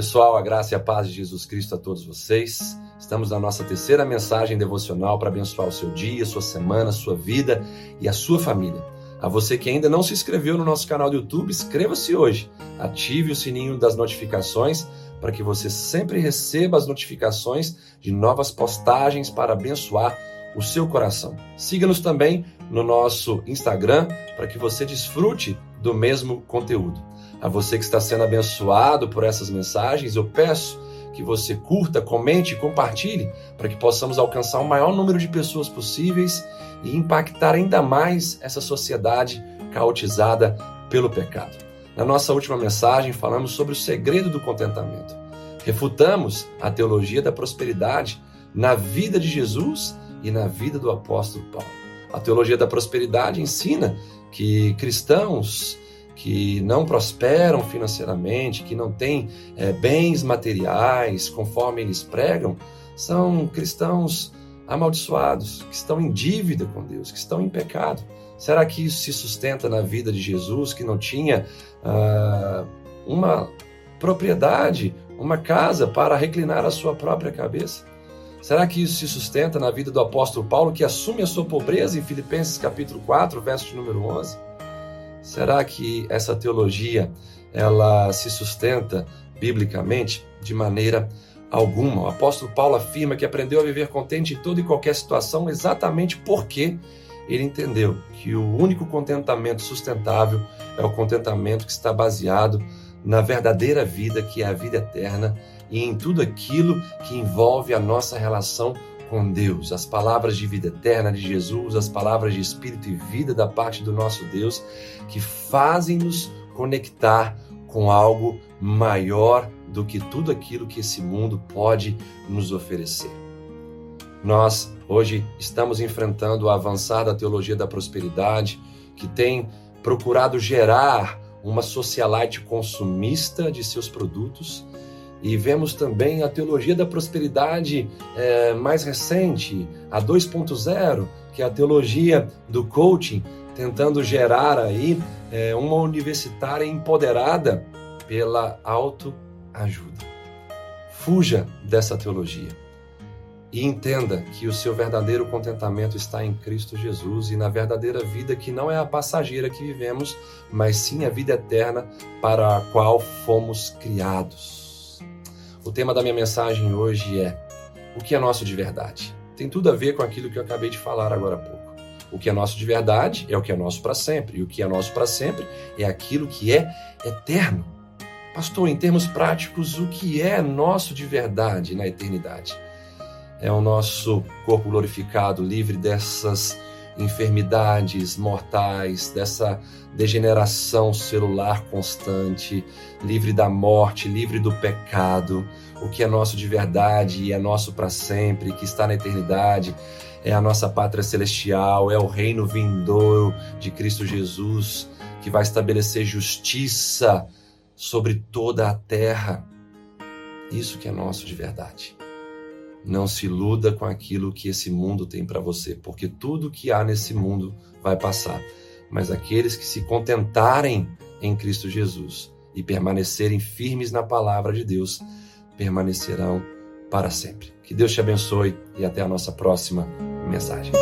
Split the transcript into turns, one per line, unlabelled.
pessoal, a graça e a paz de Jesus Cristo a todos vocês. Estamos na nossa terceira mensagem devocional para abençoar o seu dia, sua semana, sua vida e a sua família. A você que ainda não se inscreveu no nosso canal do YouTube, inscreva-se hoje. Ative o sininho das notificações para que você sempre receba as notificações de novas postagens para abençoar o seu coração. Siga-nos também no nosso Instagram para que você desfrute do mesmo conteúdo. A você que está sendo abençoado por essas mensagens, eu peço que você curta, comente e compartilhe para que possamos alcançar o maior número de pessoas possíveis e impactar ainda mais essa sociedade caotizada pelo pecado. Na nossa última mensagem, falamos sobre o segredo do contentamento. Refutamos a teologia da prosperidade na vida de Jesus e na vida do apóstolo Paulo. A teologia da prosperidade ensina que cristãos que não prosperam financeiramente, que não têm é, bens materiais conforme eles pregam, são cristãos amaldiçoados, que estão em dívida com Deus, que estão em pecado. Será que isso se sustenta na vida de Jesus, que não tinha ah, uma propriedade, uma casa para reclinar a sua própria cabeça? Será que isso se sustenta na vida do apóstolo Paulo, que assume a sua pobreza em Filipenses capítulo 4, verso de número 11? Será que essa teologia ela se sustenta biblicamente de maneira alguma? O apóstolo Paulo afirma que aprendeu a viver contente em toda e qualquer situação exatamente porque ele entendeu que o único contentamento sustentável é o contentamento que está baseado na verdadeira vida, que é a vida eterna, e em tudo aquilo que envolve a nossa relação com Deus, as palavras de vida eterna de Jesus, as palavras de espírito e vida da parte do nosso Deus, que fazem-nos conectar com algo maior do que tudo aquilo que esse mundo pode nos oferecer. Nós hoje estamos enfrentando a avançada teologia da prosperidade, que tem procurado gerar uma socialite consumista de seus produtos e vemos também a teologia da prosperidade é, mais recente, a 2.0, que é a teologia do coaching, tentando gerar aí é, uma universitária empoderada pela autoajuda. Fuja dessa teologia e entenda que o seu verdadeiro contentamento está em Cristo Jesus e na verdadeira vida que não é a passageira que vivemos, mas sim a vida eterna para a qual fomos criados. O tema da minha mensagem hoje é: o que é nosso de verdade? Tem tudo a ver com aquilo que eu acabei de falar agora há pouco. O que é nosso de verdade é o que é nosso para sempre, e o que é nosso para sempre é aquilo que é eterno. Pastor, em termos práticos, o que é nosso de verdade na eternidade? É o nosso corpo glorificado, livre dessas enfermidades mortais, dessa degeneração celular constante, livre da morte, livre do pecado, o que é nosso de verdade e é nosso para sempre, que está na eternidade, é a nossa pátria celestial, é o reino vindouro de Cristo Jesus, que vai estabelecer justiça sobre toda a terra. Isso que é nosso de verdade. Não se iluda com aquilo que esse mundo tem para você, porque tudo que há nesse mundo vai passar. Mas aqueles que se contentarem em Cristo Jesus e permanecerem firmes na palavra de Deus, permanecerão para sempre. Que Deus te abençoe e até a nossa próxima mensagem.